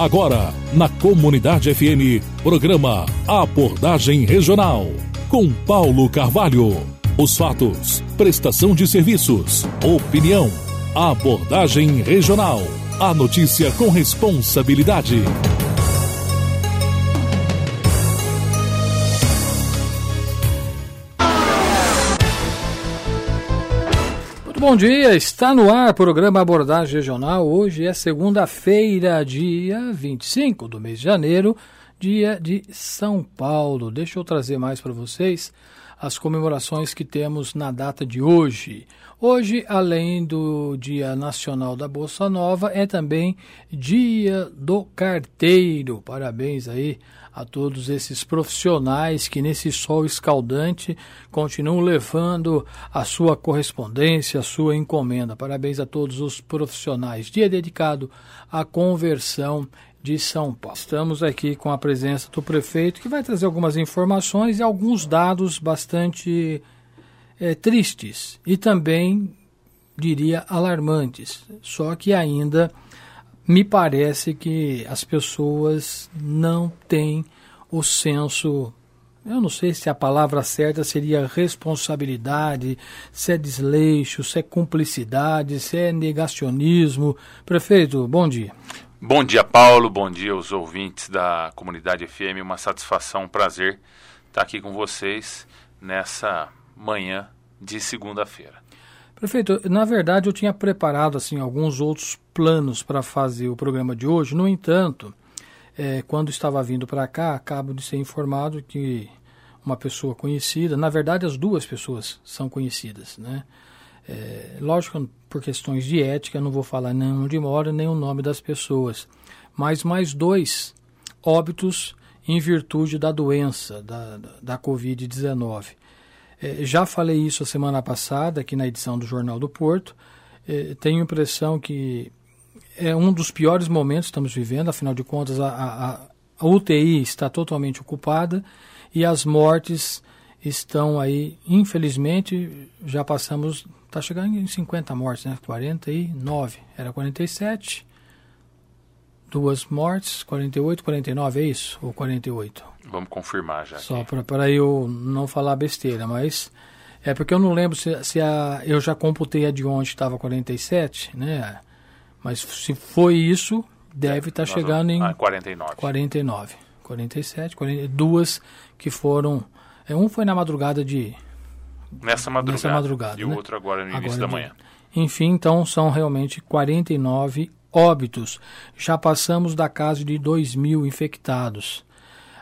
Agora, na Comunidade FM, programa Abordagem Regional. Com Paulo Carvalho. Os fatos, prestação de serviços, opinião. Abordagem Regional. A notícia com responsabilidade. Bom dia, está no ar o programa Abordagem Regional. Hoje é segunda-feira, dia 25 do mês de janeiro, dia de São Paulo. Deixa eu trazer mais para vocês as comemorações que temos na data de hoje. Hoje, além do Dia Nacional da Bolsa Nova, é também Dia do Carteiro. Parabéns aí a todos esses profissionais que nesse sol escaldante continuam levando a sua correspondência, a sua encomenda. Parabéns a todos os profissionais. Dia dedicado à conversão de São Paulo. Estamos aqui com a presença do prefeito que vai trazer algumas informações e alguns dados bastante é, tristes e também diria alarmantes. Só que ainda me parece que as pessoas não têm o senso. Eu não sei se a palavra certa seria responsabilidade, se é desleixo, se é cumplicidade, se é negacionismo. Prefeito, bom dia. Bom dia, Paulo. Bom dia aos ouvintes da comunidade FM. Uma satisfação, um prazer estar aqui com vocês nessa manhã de segunda-feira. Prefeito, na verdade eu tinha preparado assim alguns outros planos para fazer o programa de hoje. No entanto, é, quando estava vindo para cá, acabo de ser informado que uma pessoa conhecida, na verdade as duas pessoas são conhecidas, né? É, lógico, por questões de ética, não vou falar nem onde mora, nem o nome das pessoas, mas mais dois óbitos em virtude da doença, da, da, da Covid-19. É, já falei isso a semana passada, aqui na edição do Jornal do Porto. É, tenho impressão que é um dos piores momentos que estamos vivendo, afinal de contas, a, a, a UTI está totalmente ocupada e as mortes estão aí, infelizmente, já passamos, está chegando em 50 mortes, né? 49, era 47, duas mortes, 48, 49, é isso? Ou 48? Vamos confirmar já. Só para eu não falar besteira, mas é porque eu não lembro se, se a, eu já computei a de onde estava 47, né? Mas se foi isso, deve estar é, tá chegando em ah, 49. 49. 47, 40, duas que foram. É, um foi na madrugada de. Nessa madrugada. Nessa madrugada e né? o outro agora no início agora, da manhã. Enfim, então são realmente 49 óbitos. Já passamos da casa de 2 mil infectados.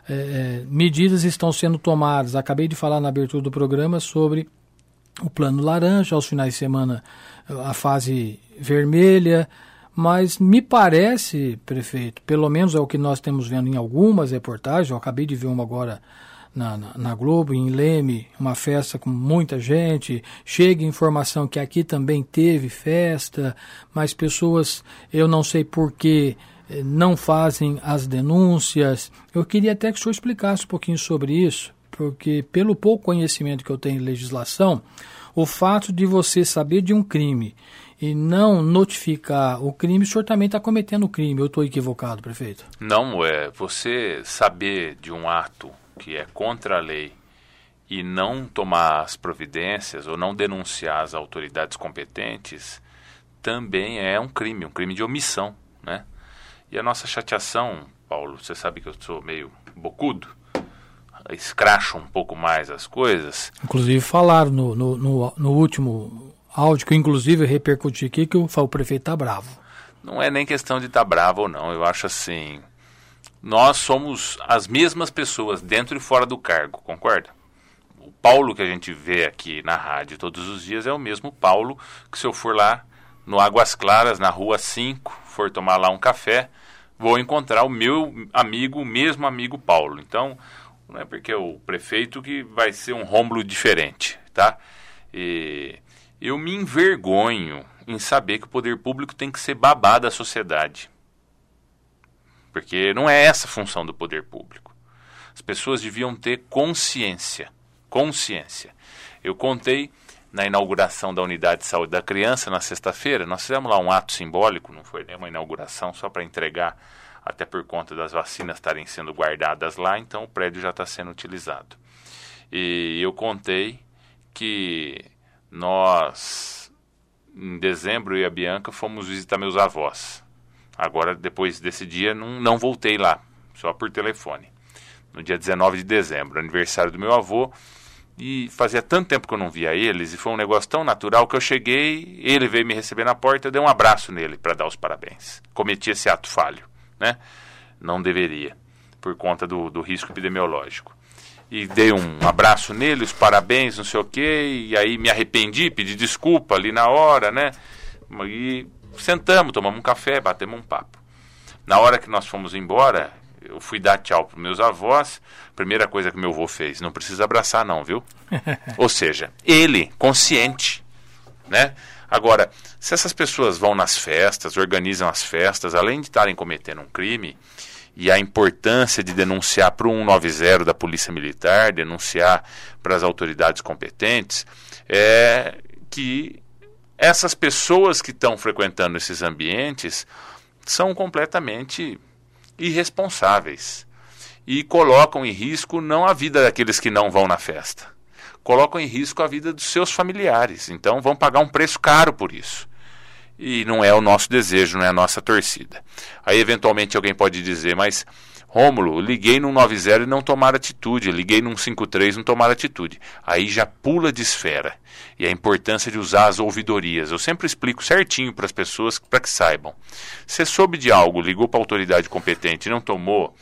É, é, medidas estão sendo tomadas. Acabei de falar na abertura do programa sobre o plano laranja, aos finais de semana a fase vermelha, mas me parece, prefeito, pelo menos é o que nós temos vendo em algumas reportagens, eu acabei de ver uma agora na, na, na, Globo, em Leme, uma festa com muita gente. Chega informação que aqui também teve festa, mas pessoas, eu não sei porquê, eh, não fazem as denúncias. Eu queria até que o senhor explicasse um pouquinho sobre isso, porque pelo pouco conhecimento que eu tenho em legislação, o fato de você saber de um crime e não notificar o crime, o senhor também está cometendo o crime. Eu estou equivocado, prefeito? Não, é você saber de um ato que é contra a lei e não tomar as providências ou não denunciar as autoridades competentes também é um crime, um crime de omissão, né? E a nossa chateação, Paulo, você sabe que eu sou meio bocudo, escracho um pouco mais as coisas. Inclusive falaram no, no, no, no último áudio, que inclusive eu repercuti aqui, que o, o prefeito está bravo. Não é nem questão de estar tá bravo ou não, eu acho assim, nós somos as mesmas pessoas dentro e fora do cargo, concorda? O Paulo que a gente vê aqui na rádio todos os dias é o mesmo Paulo que se eu for lá no Águas Claras, na rua 5, for tomar lá um café, vou encontrar o meu amigo, o mesmo amigo Paulo. Então, não é porque é o prefeito que vai ser um Rômulo diferente, tá? E eu me envergonho em saber que o poder público tem que ser babá da sociedade. Porque não é essa a função do poder público. As pessoas deviam ter consciência. Consciência. Eu contei na inauguração da Unidade de Saúde da Criança na sexta-feira. Nós fizemos lá um ato simbólico, não foi nem uma inauguração, só para entregar, até por conta das vacinas estarem sendo guardadas lá, então o prédio já está sendo utilizado. E eu contei que nós, em dezembro, eu e a Bianca fomos visitar meus avós. Agora, depois desse dia, não, não voltei lá, só por telefone. No dia 19 de dezembro, aniversário do meu avô, e fazia tanto tempo que eu não via eles, e foi um negócio tão natural que eu cheguei, ele veio me receber na porta, eu dei um abraço nele para dar os parabéns. Cometi esse ato falho, né? Não deveria, por conta do, do risco epidemiológico. E dei um abraço nele, os parabéns, não sei o quê, e aí me arrependi, pedi desculpa ali na hora, né? E sentamos, tomamos um café, batemos um papo. Na hora que nós fomos embora, eu fui dar tchau para meus avós. Primeira coisa que meu avô fez, não precisa abraçar não, viu? Ou seja, ele consciente, né? Agora, se essas pessoas vão nas festas, organizam as festas, além de estarem cometendo um crime, e a importância de denunciar para o 190 da Polícia Militar, denunciar para as autoridades competentes, é que essas pessoas que estão frequentando esses ambientes são completamente irresponsáveis e colocam em risco não a vida daqueles que não vão na festa, colocam em risco a vida dos seus familiares. Então vão pagar um preço caro por isso. E não é o nosso desejo, não é a nossa torcida. Aí eventualmente alguém pode dizer, mas Rômulo, liguei no 90 e não tomar atitude, liguei no 53 e não tomar atitude. Aí já pula de esfera. E a importância de usar as ouvidorias. Eu sempre explico certinho para as pessoas para que saibam. Você soube de algo, ligou para a autoridade competente e não tomou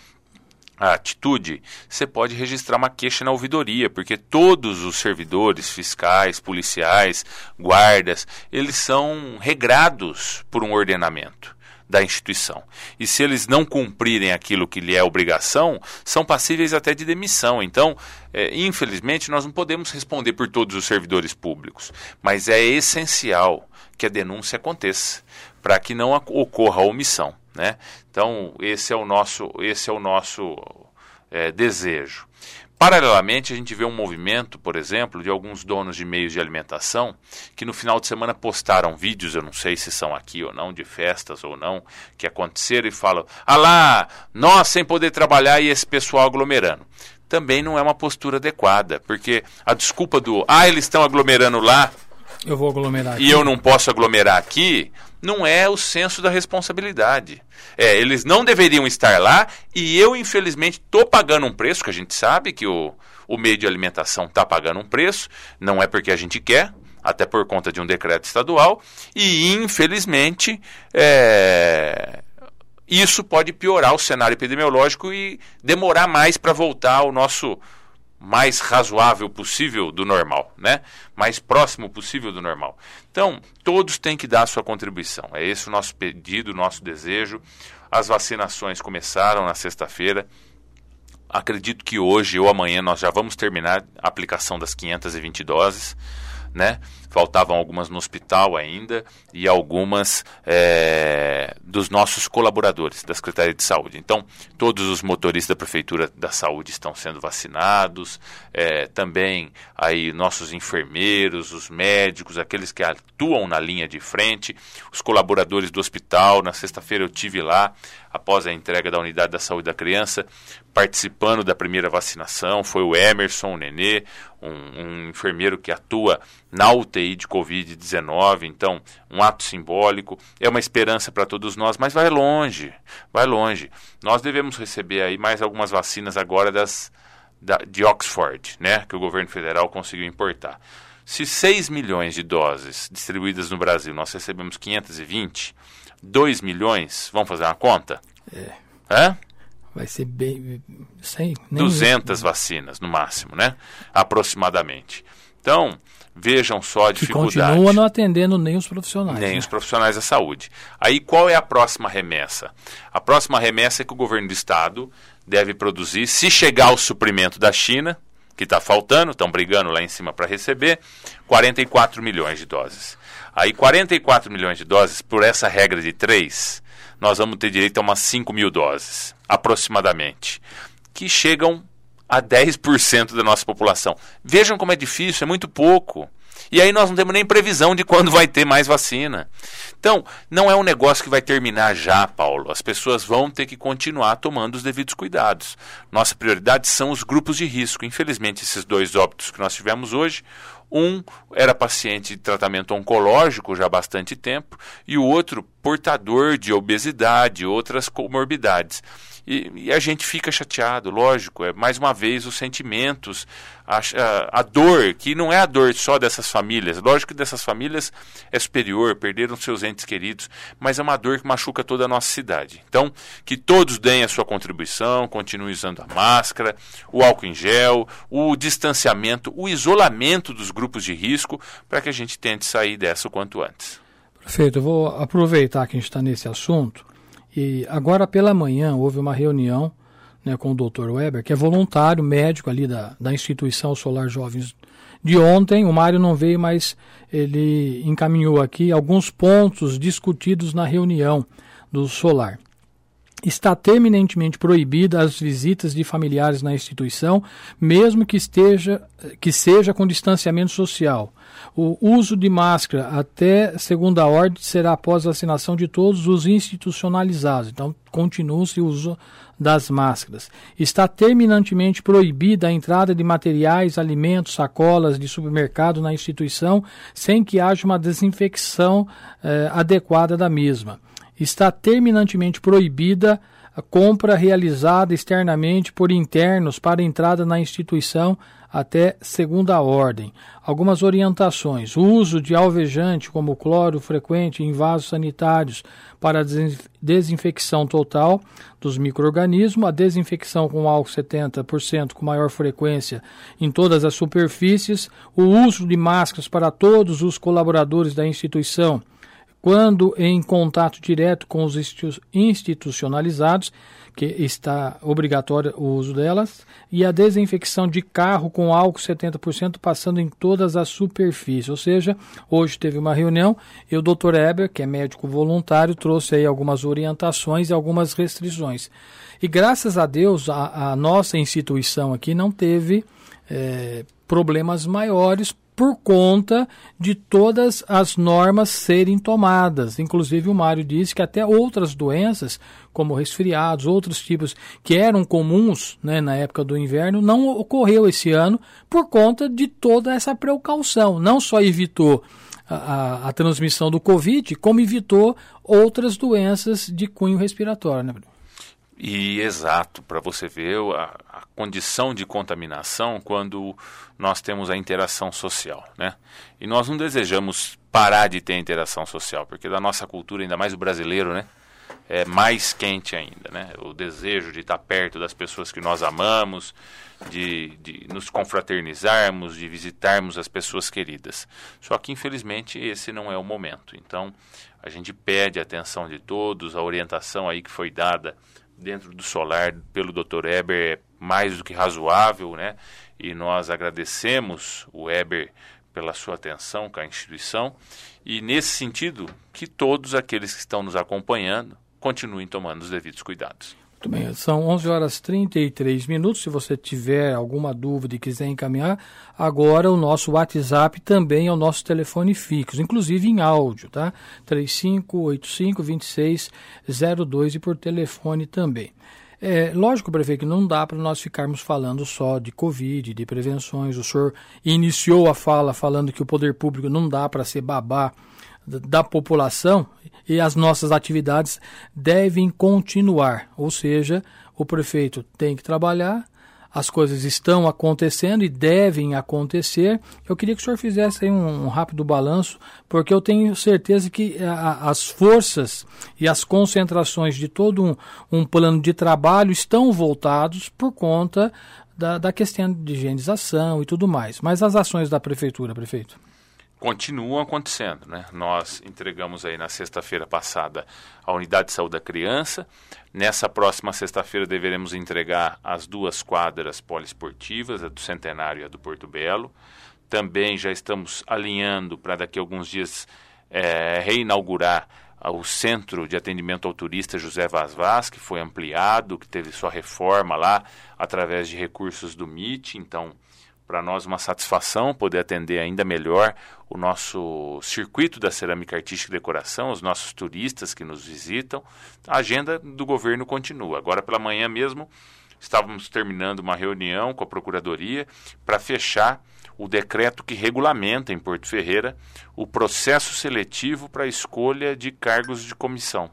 a atitude, você pode registrar uma queixa na ouvidoria, porque todos os servidores fiscais, policiais, guardas, eles são regrados por um ordenamento da instituição. E se eles não cumprirem aquilo que lhe é obrigação, são passíveis até de demissão. Então, é, infelizmente, nós não podemos responder por todos os servidores públicos, mas é essencial que a denúncia aconteça para que não ocorra omissão. Né? Então, esse é o nosso, esse é o nosso é, desejo. Paralelamente, a gente vê um movimento, por exemplo, de alguns donos de meios de alimentação que no final de semana postaram vídeos, eu não sei se são aqui ou não, de festas ou não, que aconteceram e falam: ah lá, nós sem poder trabalhar e esse pessoal aglomerando. Também não é uma postura adequada, porque a desculpa do ah, eles estão aglomerando lá. Eu vou aglomerar aqui. E eu não posso aglomerar aqui, não é o senso da responsabilidade. É, eles não deveriam estar lá e eu, infelizmente, estou pagando um preço, que a gente sabe que o, o meio de alimentação está pagando um preço, não é porque a gente quer, até por conta de um decreto estadual, e infelizmente é, isso pode piorar o cenário epidemiológico e demorar mais para voltar ao nosso mais razoável possível do normal, né? Mais próximo possível do normal. Então, todos têm que dar a sua contribuição. É esse o nosso pedido, o nosso desejo. As vacinações começaram na sexta-feira. Acredito que hoje ou amanhã nós já vamos terminar a aplicação das 520 doses, né? Faltavam algumas no hospital ainda e algumas é, dos nossos colaboradores da Secretaria de Saúde. Então, todos os motoristas da Prefeitura da Saúde estão sendo vacinados, é, também aí nossos enfermeiros, os médicos, aqueles que atuam na linha de frente, os colaboradores do hospital. Na sexta-feira eu tive lá, após a entrega da unidade da saúde da criança, participando da primeira vacinação, foi o Emerson, o Nenê, um, um enfermeiro que atua na UTI de Covid-19, então um ato simbólico, é uma esperança para todos nós, mas vai longe, vai longe. Nós devemos receber aí mais algumas vacinas agora das, da, de Oxford, né, que o governo federal conseguiu importar. Se 6 milhões de doses distribuídas no Brasil, nós recebemos 520, 2 milhões, vamos fazer uma conta? É. Hã? Vai ser bem. Sei, 200 vacinas, no máximo, né? Aproximadamente. Então, vejam só a dificuldade. E continua não atendendo nem os profissionais. Nem né? os profissionais da saúde. Aí, qual é a próxima remessa? A próxima remessa é que o governo do estado deve produzir, se chegar ao suprimento da China, que está faltando, estão brigando lá em cima para receber, 44 milhões de doses. Aí, 44 milhões de doses, por essa regra de três, nós vamos ter direito a umas 5 mil doses, aproximadamente, que chegam a 10% da nossa população. Vejam como é difícil, é muito pouco. E aí nós não temos nem previsão de quando vai ter mais vacina. Então, não é um negócio que vai terminar já, Paulo. As pessoas vão ter que continuar tomando os devidos cuidados. Nossa prioridade são os grupos de risco. Infelizmente, esses dois óbitos que nós tivemos hoje, um era paciente de tratamento oncológico já há bastante tempo e o outro portador de obesidade e outras comorbidades. E, e, a gente fica chateado, lógico, é mais uma vez os sentimentos, a, a, a, dor, que não é a dor só dessas famílias, lógico que dessas famílias é superior, perderam seus entes queridos, mas é uma dor que machuca toda a nossa cidade. Então, que todos deem a sua contribuição, continuem usando a máscara, o álcool em gel, o distanciamento, o isolamento dos grupos de risco, para que a gente tente sair dessa o quanto antes. Perfeito, eu vou aproveitar que a gente está nesse assunto e agora pela manhã houve uma reunião né, com o Dr. Weber, que é voluntário médico ali da, da instituição Solar Jovens de ontem. O Mário não veio, mas ele encaminhou aqui alguns pontos discutidos na reunião do Solar. Está terminantemente proibida as visitas de familiares na instituição, mesmo que esteja que seja com distanciamento social. O uso de máscara até segunda ordem será após vacinação de todos os institucionalizados. Então, continua-se o uso das máscaras. Está terminantemente proibida a entrada de materiais, alimentos, sacolas de supermercado na instituição sem que haja uma desinfecção eh, adequada da mesma. Está terminantemente proibida a compra realizada externamente por internos para entrada na instituição até segunda ordem. Algumas orientações: o uso de alvejante como cloro frequente em vasos sanitários para desinfecção total dos microrganismos, a desinfecção com álcool 70% com maior frequência em todas as superfícies, o uso de máscaras para todos os colaboradores da instituição quando em contato direto com os institucionalizados que está obrigatório o uso delas, e a desinfecção de carro com álcool 70% passando em todas as superfícies. Ou seja, hoje teve uma reunião e o Dr. Eber, que é médico voluntário, trouxe aí algumas orientações e algumas restrições. E graças a Deus, a, a nossa instituição aqui não teve é, problemas maiores por conta de todas as normas serem tomadas. Inclusive, o Mário disse que até outras doenças, como resfriados, outros tipos que eram comuns né, na época do inverno, não ocorreu esse ano por conta de toda essa precaução. Não só evitou a, a, a transmissão do Covid, como evitou outras doenças de cunho respiratório. Né, Bruno? E exato, para você ver a, a, condição de contaminação quando nós temos a interação social, né? E nós não desejamos parar de ter interação social, porque da nossa cultura, ainda mais o brasileiro, né? É mais quente ainda, né? O desejo de estar perto das pessoas que nós amamos, de, de nos confraternizarmos, de visitarmos as pessoas queridas. Só que, infelizmente, esse não é o momento. Então, a gente pede a atenção de todos, a orientação aí que foi dada dentro do solar pelo Dr. Eber é mais do que razoável, né? E nós agradecemos o Eber pela sua atenção com a instituição e nesse sentido que todos aqueles que estão nos acompanhando continuem tomando os devidos cuidados. Muito bem, são 11 horas 33 minutos. Se você tiver alguma dúvida e quiser encaminhar, agora o nosso WhatsApp também é o nosso telefone fixo, inclusive em áudio, tá? 3585-2602 e por telefone também. É, lógico, prefeito, que não dá para nós ficarmos falando só de Covid, de prevenções. O senhor iniciou a fala falando que o poder público não dá para ser babá da população e as nossas atividades devem continuar. Ou seja, o prefeito tem que trabalhar, as coisas estão acontecendo e devem acontecer. Eu queria que o senhor fizesse um, um rápido balanço, porque eu tenho certeza que a, as forças e as concentrações de todo um, um plano de trabalho estão voltados por conta da, da questão de higienização e tudo mais. Mas as ações da prefeitura, prefeito? Continuam acontecendo. Né? Nós entregamos aí na sexta-feira passada a unidade de saúde da criança. Nessa próxima sexta-feira deveremos entregar as duas quadras poliesportivas, a do Centenário e a do Porto Belo. Também já estamos alinhando para daqui a alguns dias é, reinaugurar o Centro de Atendimento ao Turista José Vaz Vaz, que foi ampliado, que teve sua reforma lá através de recursos do MIT. Então, para nós uma satisfação poder atender ainda melhor o nosso circuito da cerâmica artística e decoração, os nossos turistas que nos visitam. A agenda do governo continua. Agora pela manhã mesmo estávamos terminando uma reunião com a procuradoria para fechar o decreto que regulamenta em Porto Ferreira o processo seletivo para a escolha de cargos de comissão,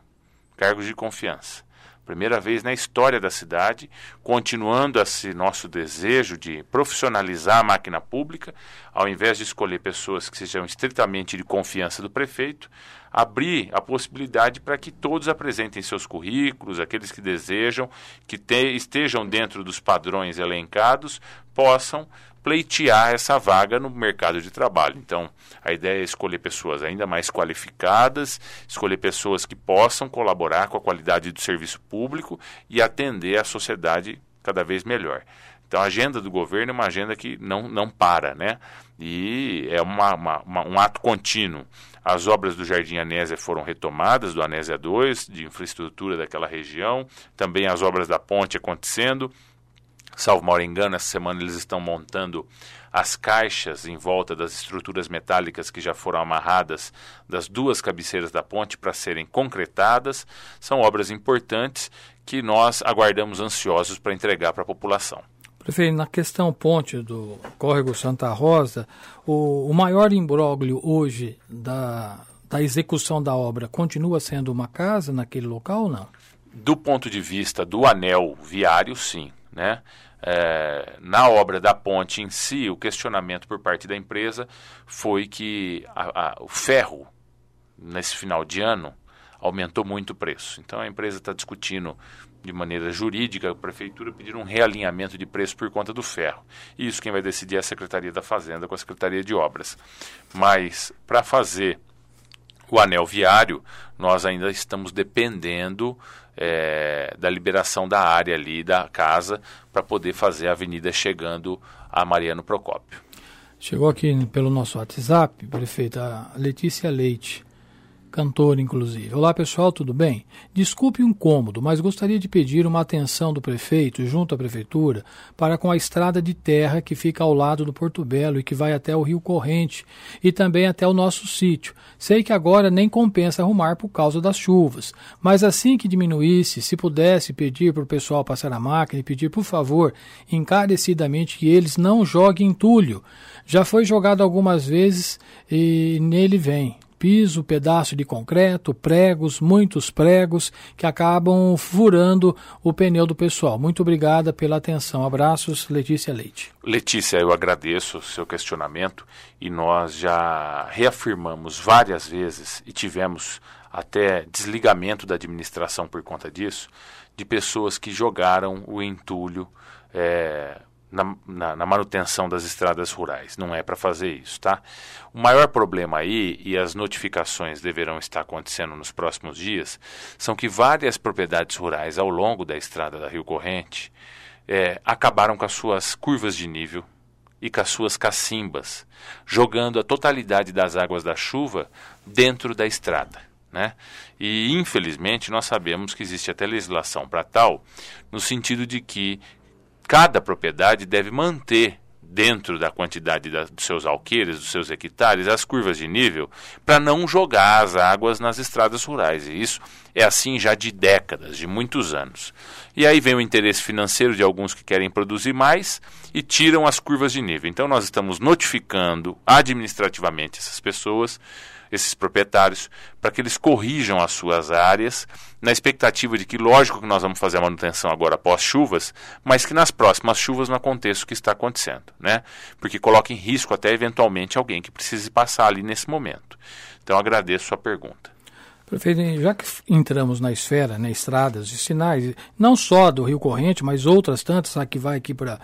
cargos de confiança. Primeira vez na história da cidade, continuando esse nosso desejo de profissionalizar a máquina pública, ao invés de escolher pessoas que sejam estritamente de confiança do prefeito, abrir a possibilidade para que todos apresentem seus currículos, aqueles que desejam, que te, estejam dentro dos padrões elencados, possam pleitear essa vaga no mercado de trabalho. Então, a ideia é escolher pessoas ainda mais qualificadas, escolher pessoas que possam colaborar com a qualidade do serviço público e atender a sociedade cada vez melhor. Então, a agenda do governo é uma agenda que não, não para, né? E é uma, uma, uma, um ato contínuo. As obras do Jardim Anésia foram retomadas, do Anésia 2, de infraestrutura daquela região, também as obras da ponte acontecendo salvo mal engano, essa semana eles estão montando as caixas em volta das estruturas metálicas que já foram amarradas das duas cabeceiras da ponte para serem concretadas. São obras importantes que nós aguardamos ansiosos para entregar para a população. Prefeito, na questão ponte do córrego Santa Rosa, o, o maior imbróglio hoje da, da execução da obra continua sendo uma casa naquele local ou não? Do ponto de vista do anel viário, sim. Né? É, na obra da ponte em si, o questionamento por parte da empresa foi que a, a, o ferro, nesse final de ano, aumentou muito o preço. Então a empresa está discutindo de maneira jurídica, a prefeitura pedir um realinhamento de preço por conta do ferro. Isso quem vai decidir é a Secretaria da Fazenda com a Secretaria de Obras. Mas para fazer o anel viário, nós ainda estamos dependendo é, da liberação da área ali da casa para poder fazer a avenida chegando a Mariano Procópio. Chegou aqui pelo nosso WhatsApp, prefeita Letícia Leite cantor inclusive. Olá pessoal, tudo bem? Desculpe o incômodo, mas gostaria de pedir uma atenção do prefeito junto à prefeitura para com a estrada de terra que fica ao lado do Porto Belo e que vai até o Rio Corrente e também até o nosso sítio. Sei que agora nem compensa arrumar por causa das chuvas, mas assim que diminuísse, se pudesse pedir para o pessoal passar a máquina e pedir por favor encarecidamente que eles não joguem entulho. Já foi jogado algumas vezes e nele vem piso, pedaço de concreto, pregos, muitos pregos que acabam furando o pneu do pessoal. Muito obrigada pela atenção. Abraços, Letícia Leite. Letícia, eu agradeço o seu questionamento e nós já reafirmamos várias vezes e tivemos até desligamento da administração por conta disso, de pessoas que jogaram o entulho é, na, na, na, manutenção das estradas rurais. Não é para fazer isso, tá? O maior problema aí, e as notificações deverão estar acontecendo nos próximos dias, são que várias propriedades rurais ao longo da estrada da Rio Corrente é, acabaram com as suas curvas de nível e com as suas cacimbas, jogando a totalidade das águas da chuva dentro da estrada. Né? E infelizmente nós sabemos que existe até legislação para tal, no sentido de que cada propriedade deve manter dentro da quantidade da, dos seus alqueires, dos seus hectares, as curvas de nível, para não jogar as águas nas estradas rurais. E isso é assim já de décadas, de muitos anos. E aí vem o interesse financeiro de alguns que querem produzir mais e tiram as curvas de nível. Então nós estamos notificando administrativamente essas pessoas esses proprietários, para que eles corrijam as suas áreas, na expectativa de que, lógico que nós vamos fazer a manutenção agora após chuvas, mas que nas próximas chuvas não aconteça o que está acontecendo, né? Porque coloca em risco até eventualmente alguém que precise passar ali nesse momento. Então agradeço a sua pergunta. Prefeito, já que entramos na esfera, né, estradas e sinais, não só do Rio Corrente, mas outras tantas, a que vai aqui para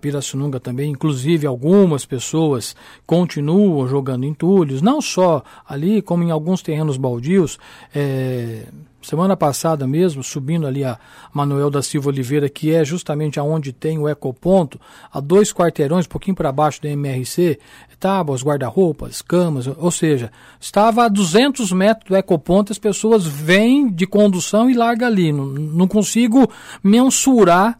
Pirassununga também, inclusive algumas pessoas continuam jogando entulhos, não só ali, como em alguns terrenos baldios, é, Semana passada mesmo, subindo ali a Manuel da Silva Oliveira, que é justamente aonde tem o ecoponto, a dois quarteirões, um pouquinho para baixo do MRC, tábuas, guarda-roupas, camas, ou seja, estava a 200 metros do ecoponto, as pessoas vêm de condução e largam ali. Não, não consigo mensurar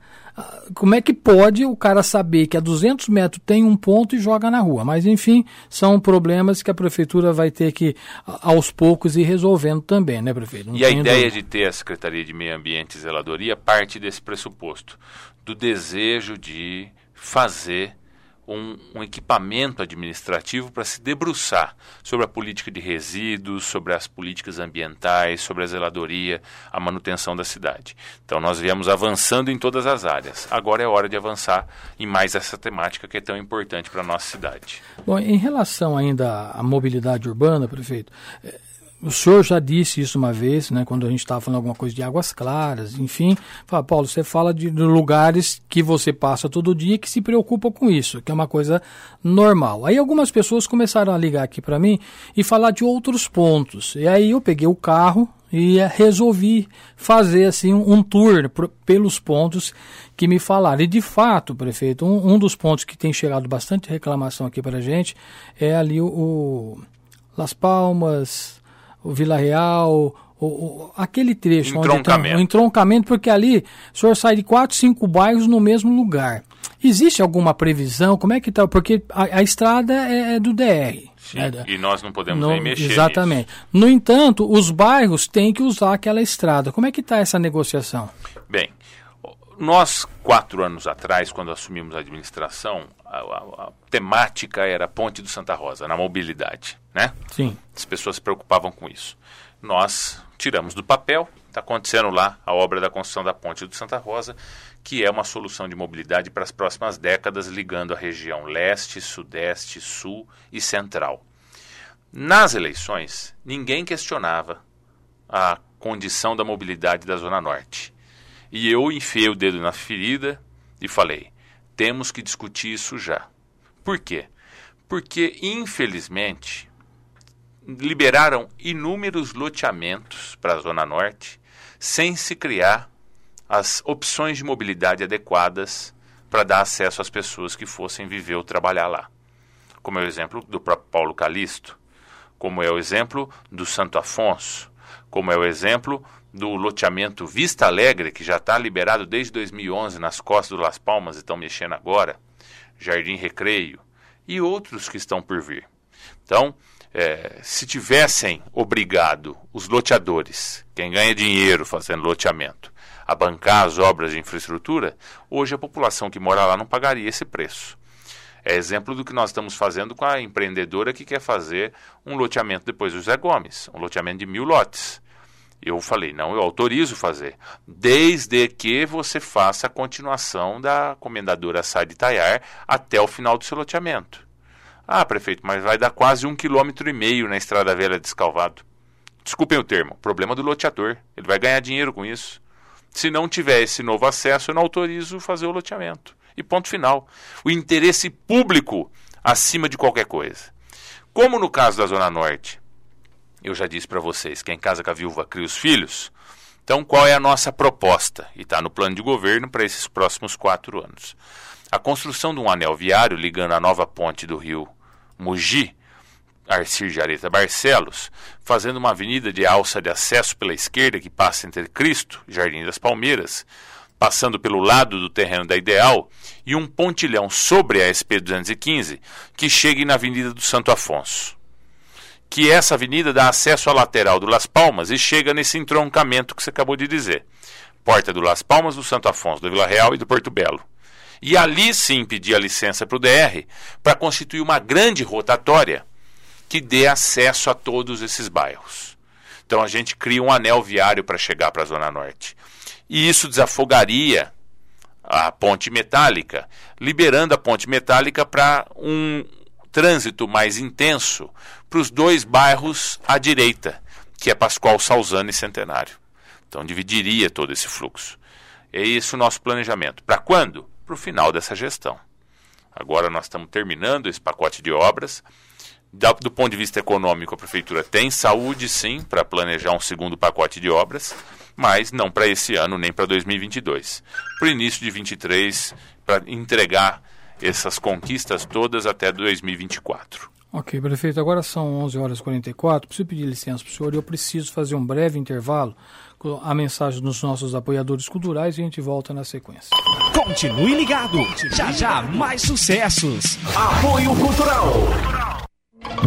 como é que pode o cara saber que a 200 metros tem um ponto e joga na rua? Mas, enfim, são problemas que a prefeitura vai ter que, aos poucos, ir resolvendo também, né, prefeito? Não e a ideia dúvida. de ter a Secretaria de Meio Ambiente e Zeladoria parte desse pressuposto, do desejo de fazer um, um equipamento administrativo para se debruçar sobre a política de resíduos, sobre as políticas ambientais, sobre a zeladoria, a manutenção da cidade. Então nós viemos avançando em todas as áreas. Agora é hora de avançar em mais essa temática que é tão importante para a nossa cidade. Bom, em relação ainda à mobilidade urbana, prefeito, o senhor já disse isso uma vez, né, quando a gente estava falando alguma coisa de águas claras, enfim. Fala, Paulo, você fala de lugares que você passa todo dia que se preocupa com isso, que é uma coisa normal. Aí algumas pessoas começaram a ligar aqui para mim e falar de outros pontos. E aí eu peguei o carro e resolvi fazer assim um tour pelos pontos que me falaram. E de fato, prefeito, um, um dos pontos que tem chegado bastante reclamação aqui para gente é ali o, o Las Palmas o Vila Real, o, o, aquele trecho entroncamento. onde o entroncamento, porque ali o senhor sai de quatro, cinco bairros no mesmo lugar. Existe alguma previsão? Como é que está? Porque a, a estrada é, é, do DR. Sim, né? e nós não podemos nem mexer Exatamente. Nisso. No entanto, os bairros têm que usar aquela estrada. Como é que está essa negociação? Bem, nós, quatro anos atrás, quando assumimos a administração, a, a, a, temática era a Ponte do Santa Rosa, na mobilidade, né? Sim. As pessoas se preocupavam com isso. Nós tiramos do papel, está acontecendo lá a obra da construção da Ponte do Santa Rosa, que é uma solução de mobilidade para as próximas décadas, ligando a região leste, sudeste, sul e central. Nas eleições, ninguém questionava a condição da mobilidade da Zona Norte. E eu enfiei o dedo na ferida e falei: temos que discutir isso já. Por quê? Porque, infelizmente, liberaram inúmeros loteamentos para a Zona Norte sem se criar as opções de mobilidade adequadas para dar acesso às pessoas que fossem viver ou trabalhar lá. Como é o exemplo do próprio Paulo Calisto, como é o exemplo do Santo Afonso, como é o exemplo do loteamento Vista Alegre, que já está liberado desde 2011 nas costas do Las Palmas e estão mexendo agora, Jardim Recreio e outros que estão por vir. Então, é, se tivessem obrigado os loteadores, quem ganha dinheiro fazendo loteamento, a bancar as obras de infraestrutura, hoje a população que mora lá não pagaria esse preço. É exemplo do que nós estamos fazendo com a empreendedora que quer fazer um loteamento depois do Zé Gomes, um loteamento de mil lotes. Eu falei, não, eu autorizo fazer, desde que você faça a continuação da comendadora Sai de Taiar até o final do seu loteamento. Ah, prefeito, mas vai dar quase um quilômetro e meio na Estrada Velha de Escalvado. Desculpem o termo, problema do loteador. Ele vai ganhar dinheiro com isso. Se não tiver esse novo acesso, eu não autorizo fazer o loteamento. E ponto final. O interesse público acima de qualquer coisa. Como no caso da Zona Norte, eu já disse para vocês, quem casa com a viúva cria os filhos. Então, qual é a nossa proposta? E está no plano de governo para esses próximos quatro anos. A construção de um anel viário ligando a nova ponte do rio Mogi, Arcir de Areta Barcelos, fazendo uma avenida de alça de acesso pela esquerda que passa entre Cristo e Jardim das Palmeiras, passando pelo lado do terreno da Ideal, e um pontilhão sobre a SP-215 que chegue na Avenida do Santo Afonso que essa avenida dá acesso à lateral do Las Palmas e chega nesse entroncamento que você acabou de dizer. Porta do Las Palmas, do Santo Afonso, do Vila Real e do Porto Belo. E ali sim pedir a licença para o DR para constituir uma grande rotatória que dê acesso a todos esses bairros. Então a gente cria um anel viário para chegar para a Zona Norte. E isso desafogaria a ponte metálica, liberando a ponte metálica para um trânsito mais intenso para os dois bairros à direita, que é Pascoal Salzano e Centenário. Então dividiria todo esse fluxo. É isso o nosso planejamento. Para quando? Para o final dessa gestão. Agora nós estamos terminando esse pacote de obras. Do ponto de vista econômico, a prefeitura tem saúde, sim, para planejar um segundo pacote de obras, mas não para esse ano nem para 2022. Para o início de 2023, para entregar essas conquistas todas até 2024. Ok, prefeito, agora são 11 horas e 44. Preciso pedir licença para o senhor. Eu preciso fazer um breve intervalo com a mensagem dos nossos apoiadores culturais e a gente volta na sequência. Continue ligado. Já já mais sucessos. Apoio Cultural.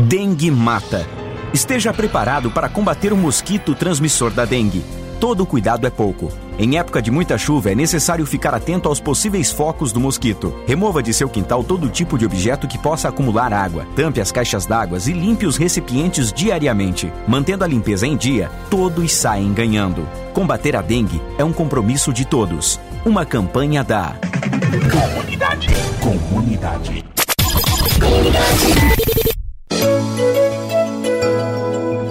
Dengue mata. Esteja preparado para combater o mosquito transmissor da dengue. Todo cuidado é pouco. Em época de muita chuva, é necessário ficar atento aos possíveis focos do mosquito. Remova de seu quintal todo tipo de objeto que possa acumular água. Tampe as caixas d'água e limpe os recipientes diariamente. Mantendo a limpeza em dia, todos saem ganhando. Combater a dengue é um compromisso de todos. Uma campanha da Comunidade. Comunidade.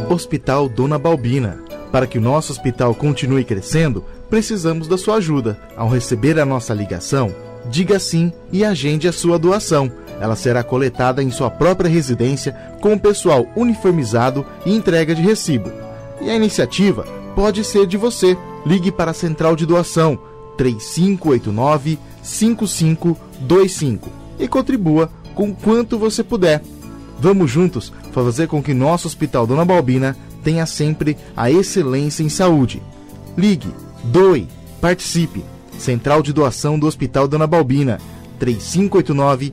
Hospital Dona Balbina. Para que o nosso hospital continue crescendo, precisamos da sua ajuda. Ao receber a nossa ligação, diga sim e agende a sua doação. Ela será coletada em sua própria residência com o pessoal uniformizado e entrega de recibo. E a iniciativa pode ser de você. Ligue para a Central de Doação 3589 5525 e contribua com quanto você puder. Vamos juntos fazer com que nosso Hospital Dona Balbina tenha sempre a excelência em saúde. Ligue, doe, participe. Central de Doação do Hospital Dona Balbina. 3589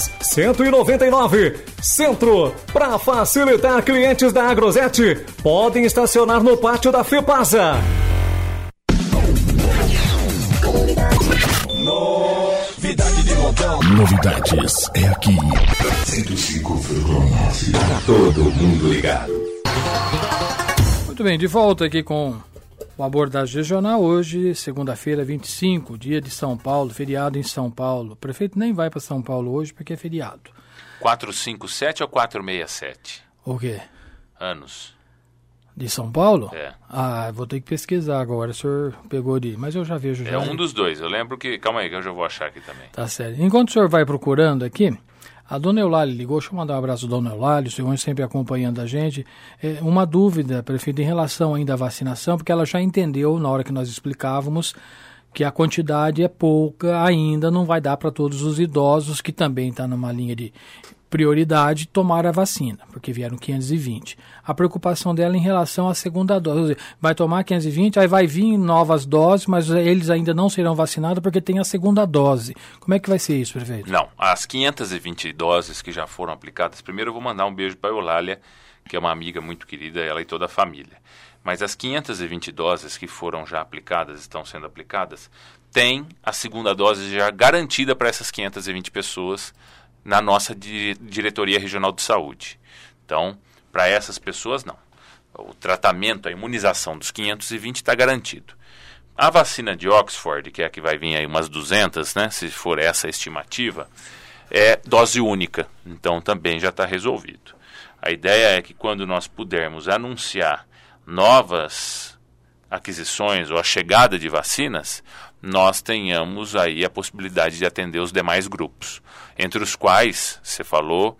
199, Centro. Para facilitar clientes da Agrosete, podem estacionar no pátio da FEPASA. Novidade de montão. Novidades é aqui. 105,9. Para todo mundo ligado. Muito bem, de volta aqui com o Abordagem Regional. Hoje, segunda-feira, 25, dia de São Paulo, feriado em São Paulo. O prefeito nem vai para São Paulo hoje porque é feriado. 457 ou 467? O quê? Anos. De São Paulo? É. Ah, vou ter que pesquisar agora. O senhor pegou de. Mas eu já vejo já. É um dos dois. Eu lembro que. Calma aí, que eu já vou achar aqui também. Tá certo. Enquanto o senhor vai procurando aqui, a dona Eulália ligou, deixa eu mandar um abraço à dona Eulália, o senhor sempre acompanhando a gente. É, uma dúvida, prefeito, em relação ainda à vacinação, porque ela já entendeu na hora que nós explicávamos que a quantidade é pouca ainda, não vai dar para todos os idosos, que também está numa linha de prioridade, tomar a vacina, porque vieram 520. A preocupação dela em relação à segunda dose, vai tomar 520, aí vai vir novas doses, mas eles ainda não serão vacinados porque tem a segunda dose. Como é que vai ser isso, prefeito? Não, as 520 doses que já foram aplicadas, primeiro eu vou mandar um beijo para Eulália, que é uma amiga muito querida, ela e toda a família. Mas as 520 doses que foram já aplicadas, estão sendo aplicadas, tem a segunda dose já garantida para essas 520 pessoas na nossa di diretoria regional de saúde. Então, para essas pessoas, não. O tratamento, a imunização dos 520 está garantido. A vacina de Oxford, que é a que vai vir aí umas 200, né, se for essa a estimativa, é dose única. Então, também já está resolvido. A ideia é que quando nós pudermos anunciar novas aquisições ou a chegada de vacinas, nós tenhamos aí a possibilidade de atender os demais grupos, entre os quais, você falou,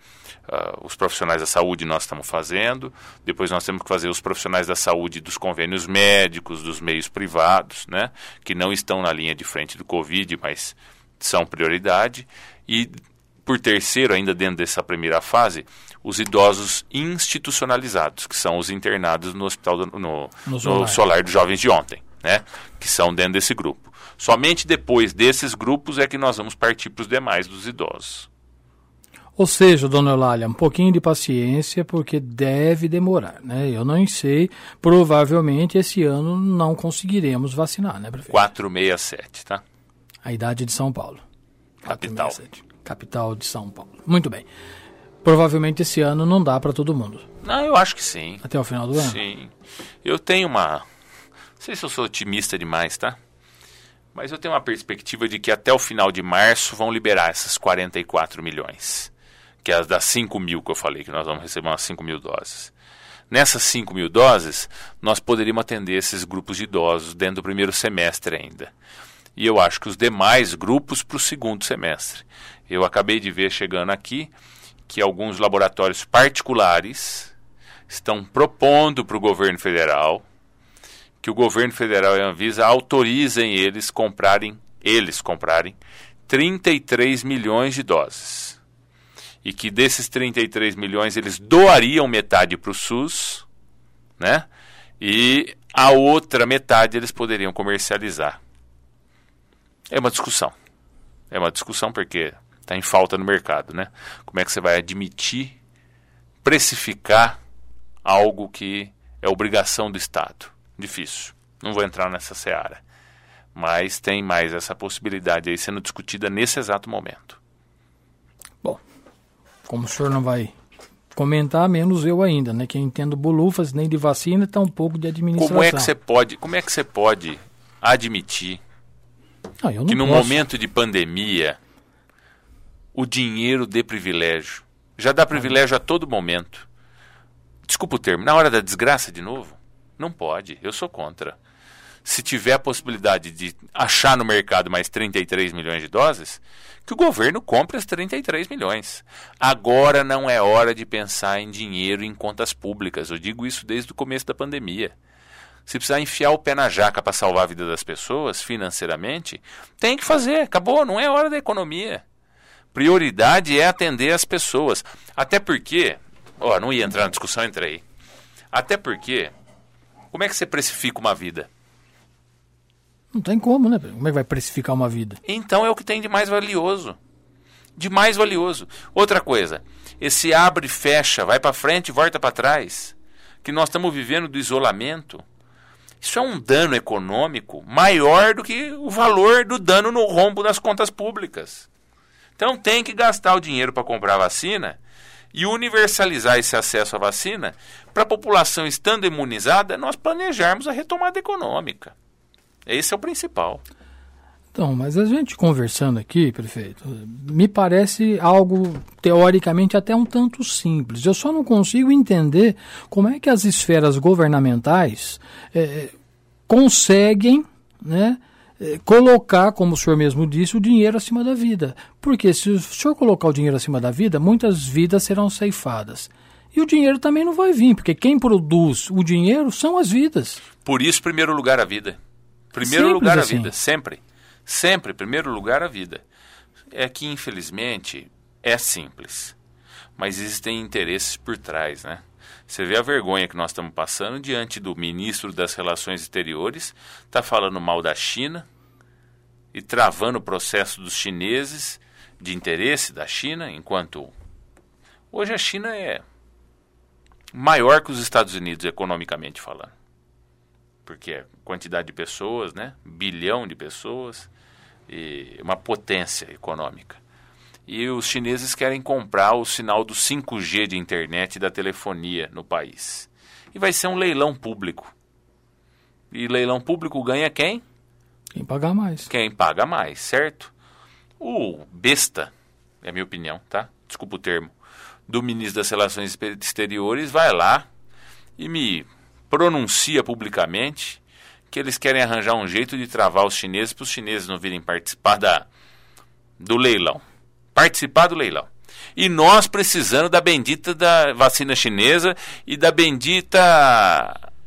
uh, os profissionais da saúde nós estamos fazendo, depois nós temos que fazer os profissionais da saúde dos convênios médicos, dos meios privados, né, que não estão na linha de frente do Covid, mas são prioridade, e por terceiro, ainda dentro dessa primeira fase, os idosos institucionalizados, que são os internados no hospital do, no, No no solar. solar dos jovens de ontem, né? Que são dentro desse grupo. Somente depois desses grupos é que nós vamos partir para os demais dos idosos. Ou seja, dona Eulália, um pouquinho de paciência, porque deve demorar, né? Eu não sei, provavelmente esse ano não conseguiremos vacinar, né, prefeito? 467, tá? A idade de São Paulo. Capital. 467. Capital de São Paulo. Muito bem. Provavelmente esse ano não dá para todo mundo. Não, eu acho que sim. Até o final do ano? Sim. Eu tenho uma. Não sei se eu sou otimista demais, tá? Mas eu tenho uma perspectiva de que até o final de março vão liberar essas 44 milhões, que é as das 5 mil que eu falei, que nós vamos receber umas 5 mil doses. Nessas 5 mil doses, nós poderíamos atender esses grupos de idosos dentro do primeiro semestre ainda. E eu acho que os demais grupos para o segundo semestre. Eu acabei de ver chegando aqui que alguns laboratórios particulares estão propondo para o governo federal que o governo federal e a Anvisa autorizem eles comprarem, eles comprarem 33 milhões de doses. E que desses 33 milhões eles doariam metade para o SUS, né? E a outra metade eles poderiam comercializar. É uma discussão. É uma discussão porque está em falta no mercado, né? Como é que você vai admitir, precificar algo que é obrigação do Estado? Difícil. Não vou entrar nessa seara. Mas tem mais essa possibilidade aí sendo discutida nesse exato momento. Bom, como o senhor não vai comentar, menos eu ainda, né? Que eu entendo bolufas nem de vacina, tá um pouco de administração. Como é que você pode, como é que você pode admitir não, que no posso. momento de pandemia o dinheiro dê privilégio? Já dá privilégio a todo momento. Desculpa o termo, na hora da desgraça de novo? Não pode, eu sou contra. Se tiver a possibilidade de achar no mercado mais 33 milhões de doses, que o governo compre as 33 milhões. Agora não é hora de pensar em dinheiro em contas públicas. Eu digo isso desde o começo da pandemia. Se precisar enfiar o pé na jaca para salvar a vida das pessoas financeiramente, tem que fazer. Acabou, não é hora da economia. Prioridade é atender as pessoas. Até porque, ó, não ia entrar na discussão, entrei. Até porque como é que você precifica uma vida? Não tem como, né? Como é que vai precificar uma vida? Então é o que tem de mais valioso. De mais valioso. Outra coisa, esse abre e fecha, vai para frente e volta para trás, que nós estamos vivendo do isolamento. Isso é um dano econômico maior do que o valor do dano no rombo das contas públicas. Então tem que gastar o dinheiro para comprar vacina e universalizar esse acesso à vacina para a população estando imunizada, nós planejarmos a retomada econômica. Esse é o principal. Então, mas a gente conversando aqui, prefeito, me parece algo teoricamente até um tanto simples. Eu só não consigo entender como é que as esferas governamentais é, conseguem, né, eh, colocar, como o senhor mesmo disse, o dinheiro acima da vida. Porque se o senhor colocar o dinheiro acima da vida, muitas vidas serão ceifadas. E o dinheiro também não vai vir, porque quem produz o dinheiro são as vidas. Por isso, primeiro lugar a vida. Primeiro Simples lugar a assim. vida, sempre. Sempre, primeiro lugar a vida. É que, infelizmente, é simples. Mas existem interesses por trás, né? Você vê a vergonha que nós estamos passando diante do ministro das Relações Exteriores, está falando mal da China e travando o processo dos chineses de interesse da China, enquanto hoje a China é maior que os Estados Unidos economicamente falando. Porque é quantidade de pessoas, né? Bilhão de pessoas e uma potência econômica e os chineses querem comprar o sinal do 5G de internet e da telefonia no país. E vai ser um leilão público. E leilão público ganha quem? Quem pagar mais. Quem paga mais, certo? O besta, é a minha opinião, tá? Desculpa o termo, do ministro das Relações Exteriores vai lá e me pronuncia publicamente que eles querem arranjar um jeito de travar os chineses para os chineses não virem participar da, do leilão participar do leilão. E nós precisando da bendita da vacina chinesa e da bendita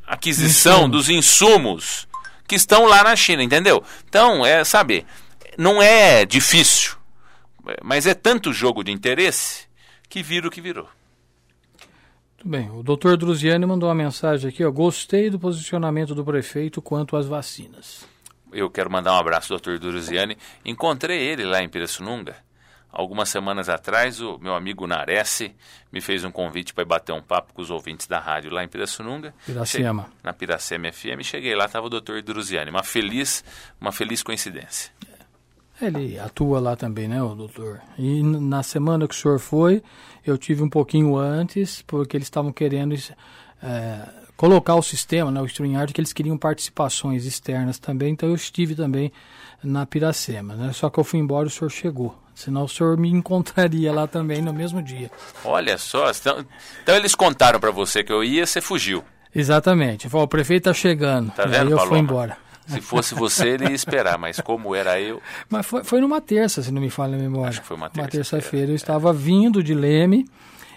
aquisição Insumo. dos insumos que estão lá na China, entendeu? Então, é, sabe, não é difícil, mas é tanto jogo de interesse que vira o que virou. Muito bem, o doutor Druziani mandou uma mensagem aqui, ó. Gostei do posicionamento do prefeito quanto às vacinas. Eu quero mandar um abraço ao Dr. Duruziani. Encontrei ele lá em Pirassununga. Algumas semanas atrás, o meu amigo Nares me fez um convite para ir bater um papo com os ouvintes da rádio lá em Pirassununga. Piracema. Cheguei, na Piracema FM. Cheguei lá, estava o doutor Druziani. Uma feliz, uma feliz coincidência. Ele atua lá também, né, o doutor? E na semana que o senhor foi, eu tive um pouquinho antes, porque eles estavam querendo é, colocar o sistema, né, o StreamYard, que eles queriam participações externas também, então eu estive também na Piracema, né? Só que eu fui embora e o senhor chegou. Senão o senhor me encontraria lá também no mesmo dia. Olha só, então, então eles contaram para você que eu ia, você fugiu. Exatamente. Falou, o prefeito tá chegando. Tá vendo, aí eu Paloma? fui embora. Se fosse você, ele ia esperar, mas como era eu. Mas foi, foi numa terça, se não me falha a memória. Acho que foi uma Uma terça-feira, terça-feira. Eu estava vindo de Leme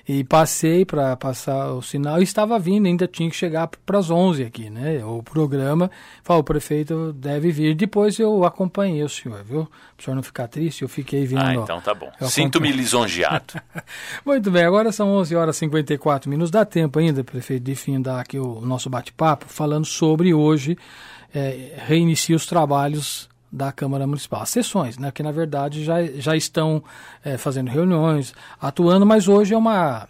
e passei para passar o sinal e estava vindo, ainda tinha que chegar para as 11 aqui, né? O programa, falou, o prefeito deve vir. Depois eu acompanhei o senhor, viu? Para o senhor não ficar triste, eu fiquei vindo. Ah, então tá bom. Sinto-me lisonjeado. Muito bem, agora são 11 horas e 54 minutos. Dá tempo ainda, prefeito, de findar aqui o nosso bate-papo, falando sobre hoje, é, reinicia os trabalhos da Câmara Municipal. As sessões, né, que na verdade já, já estão é, fazendo reuniões, atuando, mas hoje é uma,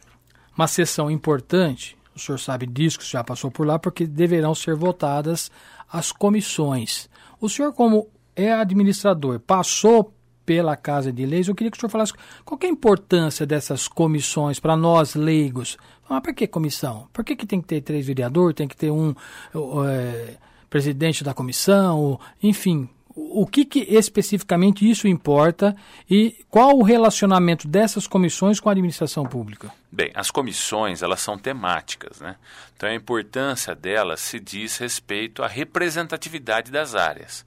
uma sessão importante, o senhor sabe disso, que já passou por lá, porque deverão ser votadas as comissões. O senhor, como é administrador, passou pela Casa de Leis, eu queria que o senhor falasse qual é a importância dessas comissões para nós leigos. Ah, para que comissão? Por que, que tem que ter três vereadores, tem que ter um é, presidente da comissão, enfim, o que, que especificamente isso importa e qual o relacionamento dessas comissões com a administração pública? Bem, as comissões, elas são temáticas, né? Então a importância delas se diz respeito à representatividade das áreas.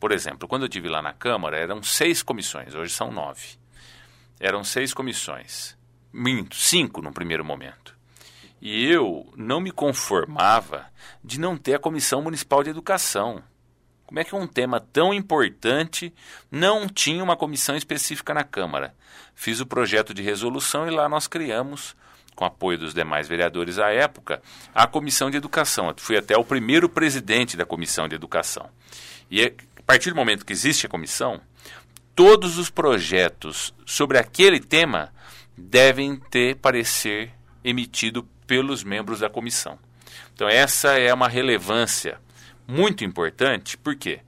Por exemplo, quando eu estive lá na Câmara, eram seis comissões, hoje são nove. Eram seis comissões. Minto, cinco no primeiro momento. E eu não me conformava de não ter a Comissão Municipal de Educação. Como é que um tema tão importante não tinha uma comissão específica na Câmara? Fiz o projeto de resolução e lá nós criamos, com apoio dos demais vereadores à época, a Comissão de Educação. Eu fui até o primeiro presidente da Comissão de Educação. E é, a partir do momento que existe a comissão, todos os projetos sobre aquele tema devem ter parecer emitido pelos membros da comissão. Então, essa é uma relevância muito importante, por quê?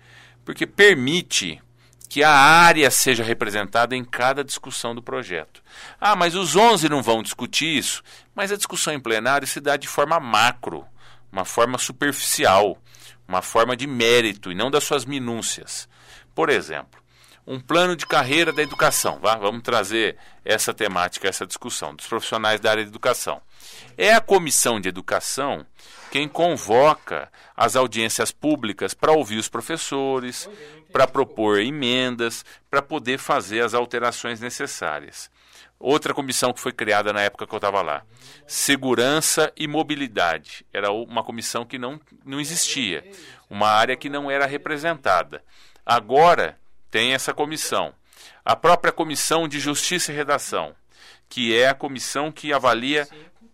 Porque permite que a área seja representada em cada discussão do projeto. Ah, mas os 11 não vão discutir isso, mas a discussão em plenário se dá de forma macro, uma forma superficial, uma forma de mérito e não das suas minúcias. Por exemplo, um plano de carreira da educação. Vá? Vamos trazer essa temática, essa discussão dos profissionais da área de educação. É a comissão de educação quem convoca as audiências públicas para ouvir os professores, para propor emendas, para poder fazer as alterações necessárias. Outra comissão que foi criada na época que eu estava lá, segurança e mobilidade. Era uma comissão que não, não existia, uma área que não era representada. Agora tem essa comissão. A própria comissão de justiça e redação, que é a comissão que avalia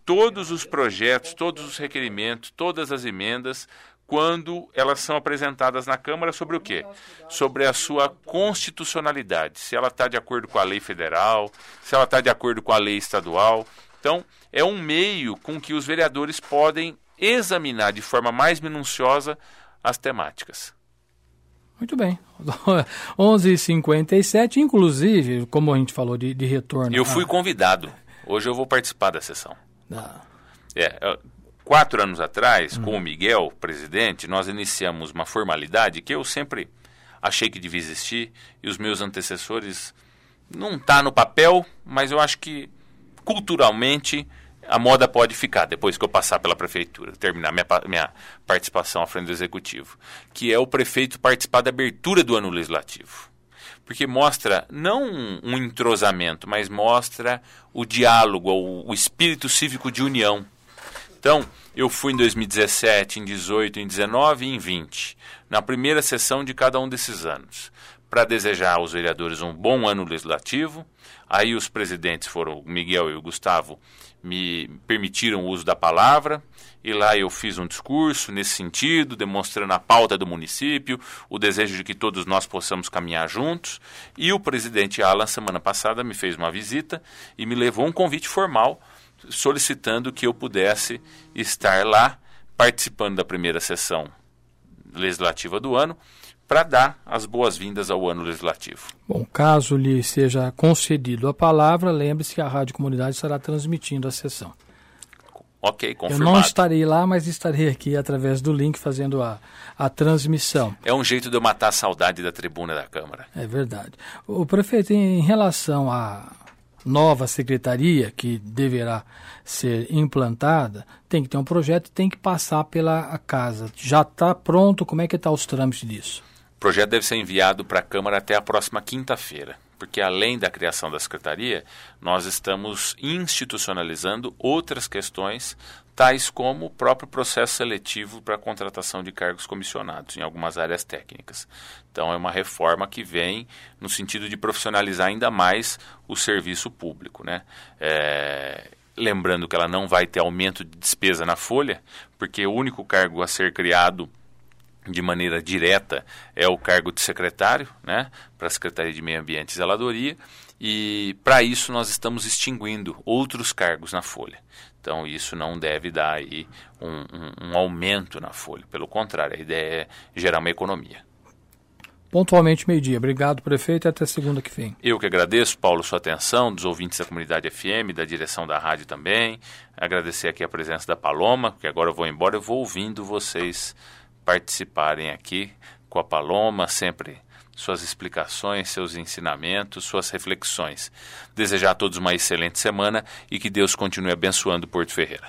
todos os projetos, todos os requerimentos, todas as emendas, quando elas são apresentadas na Câmara sobre o quê? Sobre a sua constitucionalidade, se ela está de acordo com a lei federal, se ela está de acordo com a lei estadual. Então, é um meio com que os vereadores podem examinar de forma mais minuciosa as temáticas. Muito bem. 11h57, inclusive, como a gente falou de, de retorno. Eu fui convidado. Hoje eu vou participar da sessão. Ah, É, quatro anos atrás, com o Miguel, presidente, nós iniciamos uma formalidade que eu sempre achei que devia existir e os meus antecessores não está no papel, mas eu acho que culturalmente a moda pode ficar depois que eu passar pela prefeitura, terminar minha, minha participação à frente do executivo, que é o prefeito participar da abertura do ano legislativo. Porque mostra não um entrosamento, mas mostra o diálogo, o, o espírito cívico de união. Então, eu fui em 2017, em 18, em 19 e em 20, na primeira sessão de cada um desses anos, para desejar aos vereadores um bom ano legislativo. Aí os presidentes foram Miguel e o Gustavo, me permitiram o uso da palavra, e lá eu fiz um discurso nesse sentido, demonstrando a pauta do município, o desejo de que todos nós possamos caminhar juntos. E o presidente Alan, semana passada, me fez uma visita e me levou um convite formal solicitando que eu pudesse estar lá participando da primeira sessão legislativa do ano para dar as boas-vindas ao ano legislativo. Bom, caso lhe seja concedido a palavra, lembre-se que a Rádio Comunidade estará transmitindo a sessão. Ok, confirmado. Eu não estarei lá, mas estarei aqui através do link fazendo a, a transmissão. É um jeito de eu matar a saudade da tribuna da Câmara. É verdade. O prefeito, em relação à nova secretaria que deverá ser implantada, tem que ter um projeto, tem que passar pela casa. Já está pronto? Como é que está os trâmites disso? Projeto deve ser enviado para a Câmara até a próxima quinta-feira porque além da criação da secretaria, nós estamos institucionalizando outras questões, tais como o próprio processo seletivo para a contratação de cargos comissionados em algumas áreas técnicas. Então, é uma reforma que vem no sentido de profissionalizar ainda mais o serviço público. Né? É, lembrando que ela não vai ter aumento de despesa na folha, porque o único cargo a ser criado de maneira direta é o cargo de secretário, né, para a Secretaria de Meio Ambiente e Zeladoria, e para isso nós estamos extinguindo outros cargos na folha. Então isso não deve dar aí um, um, um aumento na folha, pelo contrário, a ideia é gerar uma economia. Pontualmente meio-dia. Obrigado, prefeito, e até segunda que vem. Eu que agradeço, Paulo, sua atenção, dos ouvintes da comunidade FM, da direção da rádio também. Agradecer aqui a presença da Paloma, que agora eu vou embora, eu vou ouvindo vocês participarem aqui com a Paloma, sempre suas explicações, seus ensinamentos, suas reflexões. Desejar a todos uma excelente semana e que Deus continue abençoando Porto Ferreira.